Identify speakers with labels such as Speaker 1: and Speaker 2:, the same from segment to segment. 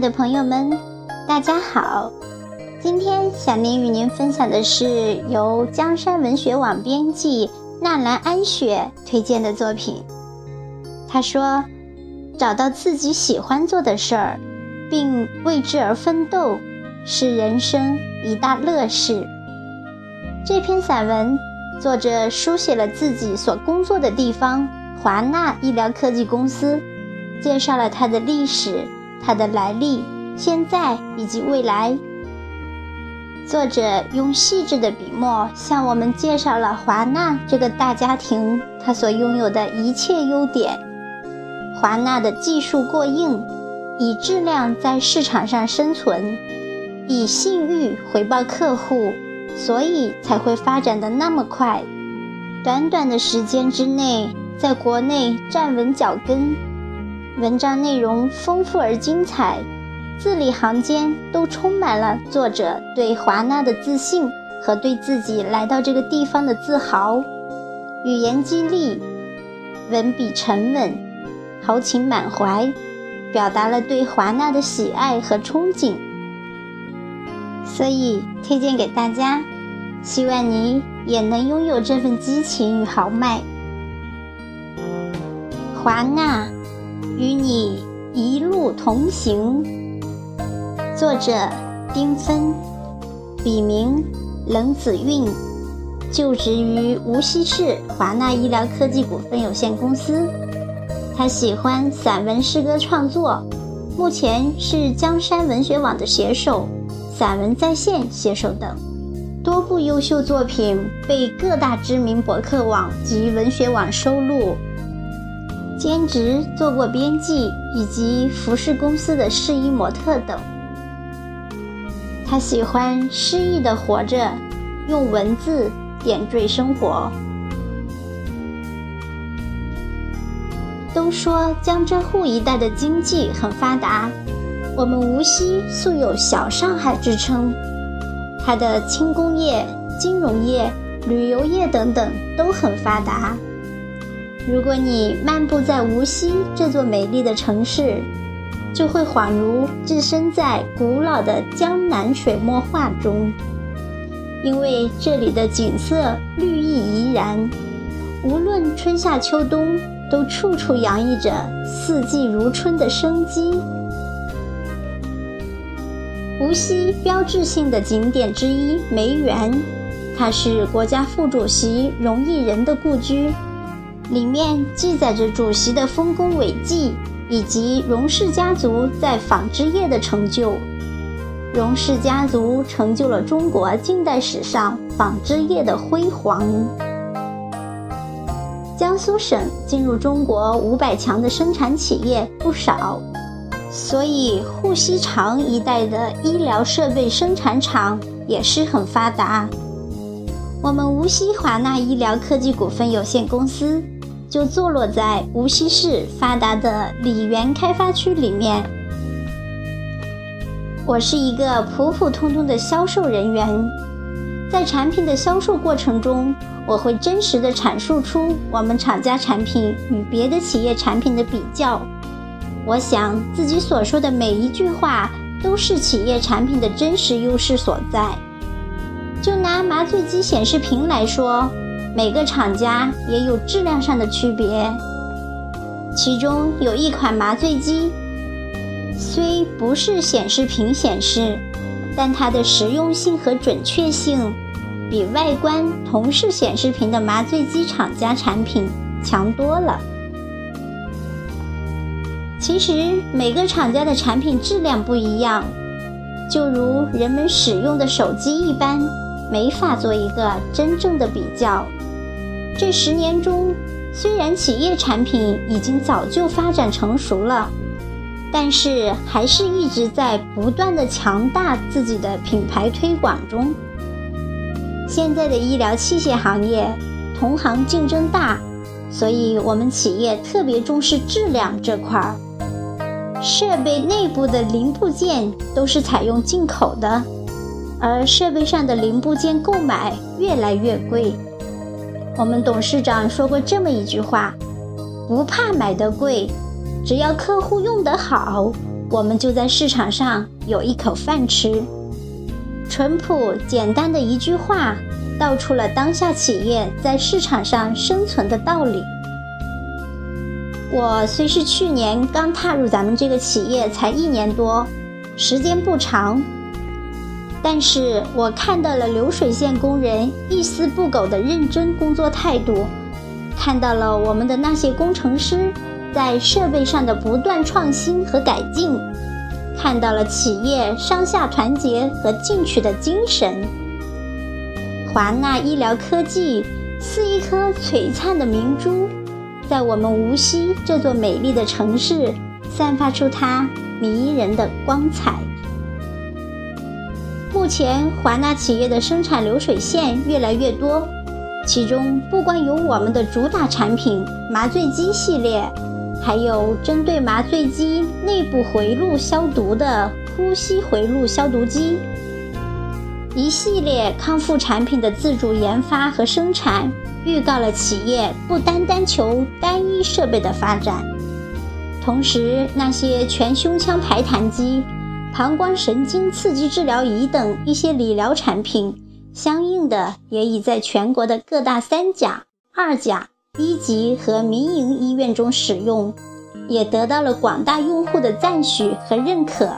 Speaker 1: 的朋友们，大家好！今天小林与您分享的是由江山文学网编辑纳兰安雪推荐的作品。他说：“找到自己喜欢做的事儿，并为之而奋斗，是人生一大乐事。”这篇散文，作者书写了自己所工作的地方——华纳医疗科技公司，介绍了它的历史。它的来历、现在以及未来。作者用细致的笔墨向我们介绍了华纳这个大家庭它所拥有的一切优点。华纳的技术过硬，以质量在市场上生存，以信誉回报客户，所以才会发展的那么快。短短的时间之内，在国内站稳脚跟。文章内容丰富而精彩，字里行间都充满了作者对华纳的自信和对自己来到这个地方的自豪。语言激励，文笔沉稳，豪情满怀，表达了对华纳的喜爱和憧憬。所以推荐给大家，希望你也能拥有这份激情与豪迈。华纳。与你一路同行。作者：丁芬，笔名：冷子韵，就职于无锡市华纳医疗科技股份有限公司。他喜欢散文、诗歌创作，目前是江山文学网的写手、散文在线写手等，多部优秀作品被各大知名博客网及文学网收录。兼职做过编辑以及服饰公司的试衣模特等。他喜欢诗意的活着，用文字点缀生活。都说江浙沪一带的经济很发达，我们无锡素有“小上海”之称，它的轻工业、金融业、旅游业等等都很发达。如果你漫步在无锡这座美丽的城市，就会恍如置身在古老的江南水墨画中，因为这里的景色绿意怡然，无论春夏秋冬，都处处洋溢着四季如春的生机。无锡标志性的景点之一梅园，它是国家副主席荣毅仁的故居。里面记载着主席的丰功伟绩，以及荣氏家族在纺织业的成就。荣氏家族成就了中国近代史上纺织业的辉煌。江苏省进入中国五百强的生产企业不少，所以沪西长一带的医疗设备生产厂也是很发达。我们无锡华纳医疗科技股份有限公司。就坐落在无锡市发达的李园开发区里面。我是一个普普通通的销售人员，在产品的销售过程中，我会真实的阐述出我们厂家产品与别的企业产品的比较。我想自己所说的每一句话都是企业产品的真实优势所在。就拿麻醉机显示屏来说。每个厂家也有质量上的区别，其中有一款麻醉机，虽不是显示屏显示，但它的实用性和准确性比外观同是显示屏的麻醉机厂家产品强多了。其实每个厂家的产品质量不一样，就如人们使用的手机一般，没法做一个真正的比较。这十年中，虽然企业产品已经早就发展成熟了，但是还是一直在不断的强大自己的品牌推广中。现在的医疗器械行业，同行竞争大，所以我们企业特别重视质量这块儿。设备内部的零部件都是采用进口的，而设备上的零部件购买越来越贵。我们董事长说过这么一句话：“不怕买的贵，只要客户用得好，我们就在市场上有一口饭吃。淳朴简单的一句话，道出了当下企业在市场上生存的道理。我虽是去年刚踏入咱们这个企业，才一年多，时间不长，但是我看到了流水线工人一丝不苟的认真工作态度，看到了我们的那些工程师在设备上的不断创新和改进，看到了企业上下团结和进取的精神。华纳医疗科技似一颗璀璨的明珠。在我们无锡这座美丽的城市，散发出它迷人的光彩。目前，华纳企业的生产流水线越来越多，其中不光有我们的主打产品麻醉机系列，还有针对麻醉机内部回路消毒的呼吸回路消毒机，一系列康复产品的自主研发和生产。预告了企业不单单求单一设备的发展，同时那些全胸腔排痰机、膀胱神经刺激治疗仪等一些理疗产品，相应的也已在全国的各大三甲、二甲、一级和民营医院中使用，也得到了广大用户的赞许和认可。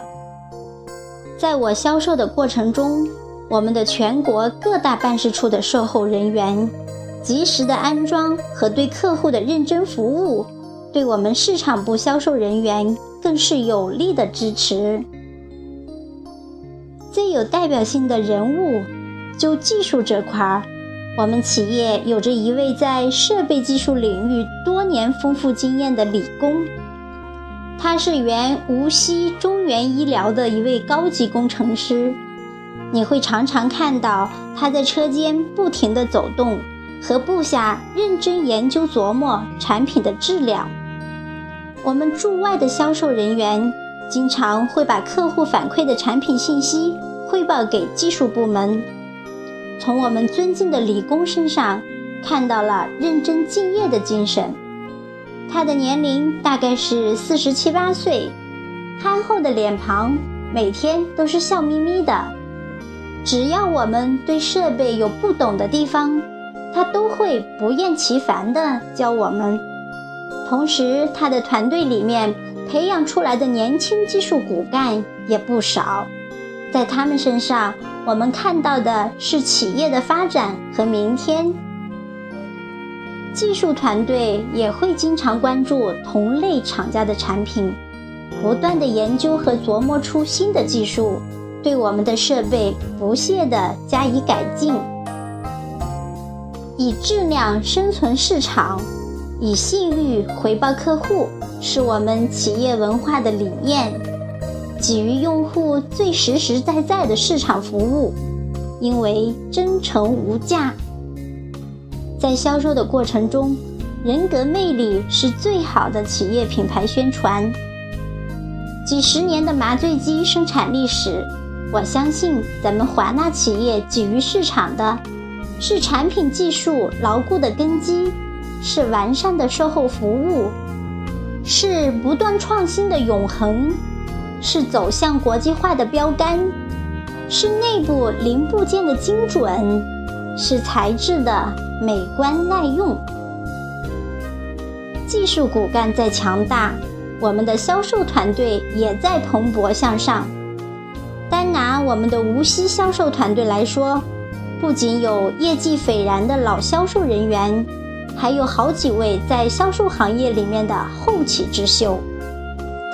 Speaker 1: 在我销售的过程中，我们的全国各大办事处的售后人员。及时的安装和对客户的认真服务，对我们市场部销售人员更是有力的支持。最有代表性的人物，就技术这块儿，我们企业有着一位在设备技术领域多年丰富经验的理工，他是原无锡中原医疗的一位高级工程师。你会常常看到他在车间不停地走动。和部下认真研究琢磨产品的质量。我们驻外的销售人员经常会把客户反馈的产品信息汇报给技术部门。从我们尊敬的李工身上看到了认真敬业的精神。他的年龄大概是四十七八岁，憨厚的脸庞，每天都是笑眯眯的。只要我们对设备有不懂的地方，他都会不厌其烦地教我们，同时他的团队里面培养出来的年轻技术骨干也不少，在他们身上，我们看到的是企业的发展和明天。技术团队也会经常关注同类厂家的产品，不断的研究和琢磨出新的技术，对我们的设备不懈的加以改进。以质量生存市场，以信誉回报客户，是我们企业文化的理念。给予用户最实实在在的市场服务，因为真诚无价。在销售的过程中，人格魅力是最好的企业品牌宣传。几十年的麻醉机生产历史，我相信咱们华纳企业给予市场的。是产品技术牢固的根基，是完善的售后服务，是不断创新的永恒，是走向国际化的标杆，是内部零部件的精准，是材质的美观耐用。技术骨干在强大，我们的销售团队也在蓬勃向上。单拿我们的无锡销售团队来说。不仅有业绩斐然的老销售人员，还有好几位在销售行业里面的后起之秀。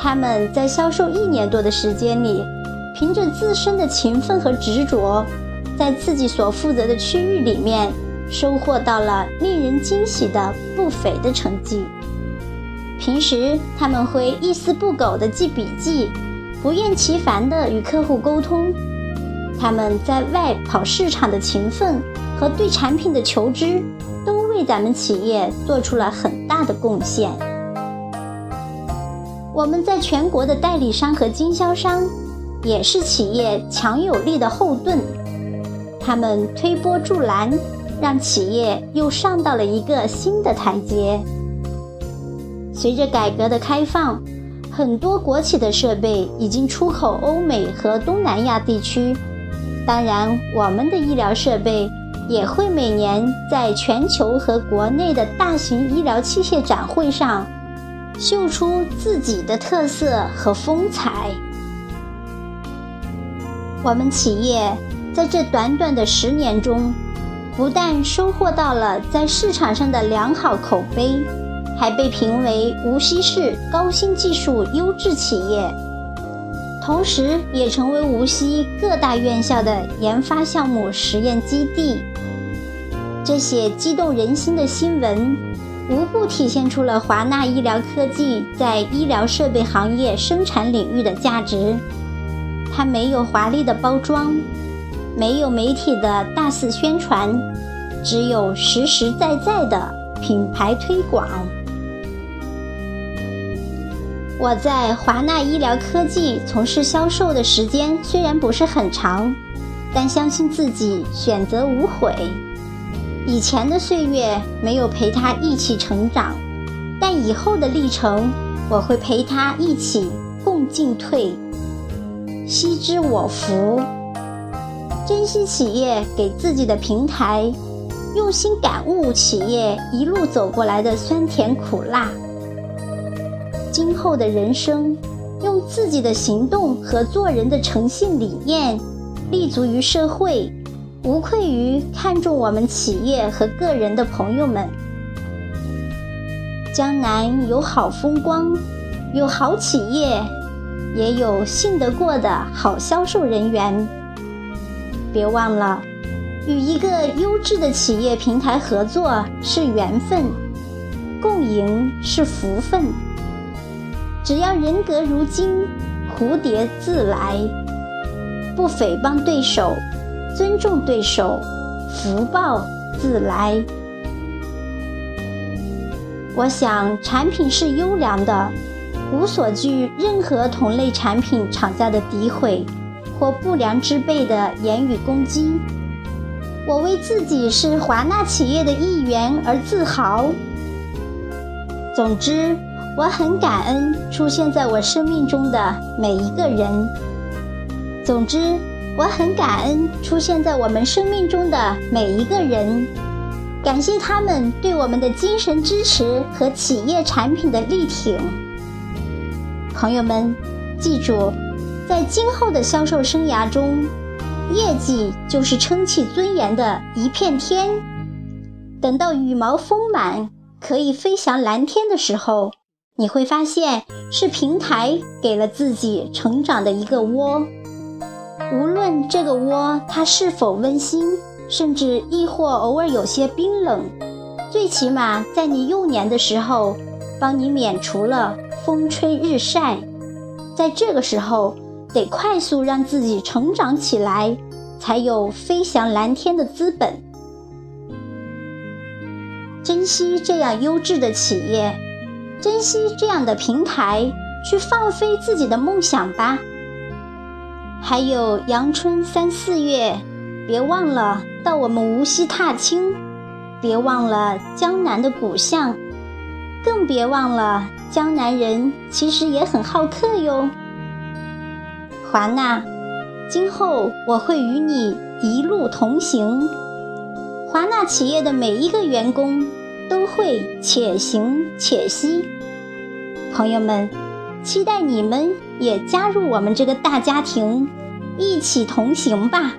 Speaker 1: 他们在销售一年多的时间里，凭着自身的勤奋和执着，在自己所负责的区域里面，收获到了令人惊喜的不菲的成绩。平时他们会一丝不苟地记笔记，不厌其烦地与客户沟通。他们在外跑市场的勤奋和对产品的求知，为咱们企业做出了很大的贡献。我们在全国的代理商和经销商，也是企业强有力的后盾。他们推波助澜，让企业又上到了一个新的台阶。随着改革的开放，很多国企的设备已经出口欧美和东南亚地区。当然，我们的医疗设备也会每年在全球和国内的大型医疗器械展会上秀出自己的特色和风采。我们企业在这短短的十年中，不但收获到了在市场上的良好口碑，还被评为无锡市高新技术优质企业。同时，也成为无锡各大院校的研发项目实验基地。这些激动人心的新闻，无不体现出了华纳医疗科技在医疗设备行业生产领域的价值。它没有华丽的包装，没有媒体的大肆宣传，只有实实在在的品牌推广。我在华纳医疗科技从事销售的时间虽然不是很长，但相信自己选择无悔。以前的岁月没有陪他一起成长，但以后的历程我会陪他一起共进退，惜之我福。珍惜企业给自己的平台，用心感悟企业一路走过来的酸甜苦辣。今后的人生，用自己的行动和做人的诚信理念，立足于社会，无愧于看重我们企业和个人的朋友们。江南有好风光，有好企业，也有信得过的好销售人员。别忘了，与一个优质的企业平台合作是缘分，共赢是福分。只要人格如金，蝴蝶自来。不诽谤对手，尊重对手，福报自来。我想，产品是优良的，无所惧任何同类产品厂家的诋毁或不良之辈的言语攻击。我为自己是华纳企业的一员而自豪。总之。我很感恩出现在我生命中的每一个人。总之，我很感恩出现在我们生命中的每一个人，感谢他们对我们的精神支持和企业产品的力挺。朋友们，记住，在今后的销售生涯中，业绩就是撑起尊严的一片天。等到羽毛丰满，可以飞翔蓝天的时候。你会发现，是平台给了自己成长的一个窝。无论这个窝它是否温馨，甚至亦或偶尔有些冰冷，最起码在你幼年的时候，帮你免除了风吹日晒。在这个时候，得快速让自己成长起来，才有飞翔蓝天的资本。珍惜这样优质的企业。珍惜这样的平台，去放飞自己的梦想吧。还有阳春三四月，别忘了到我们无锡踏青，别忘了江南的古巷，更别忘了江南人其实也很好客哟。华纳，今后我会与你一路同行。华纳企业的每一个员工。都会且行且惜，朋友们，期待你们也加入我们这个大家庭，一起同行吧。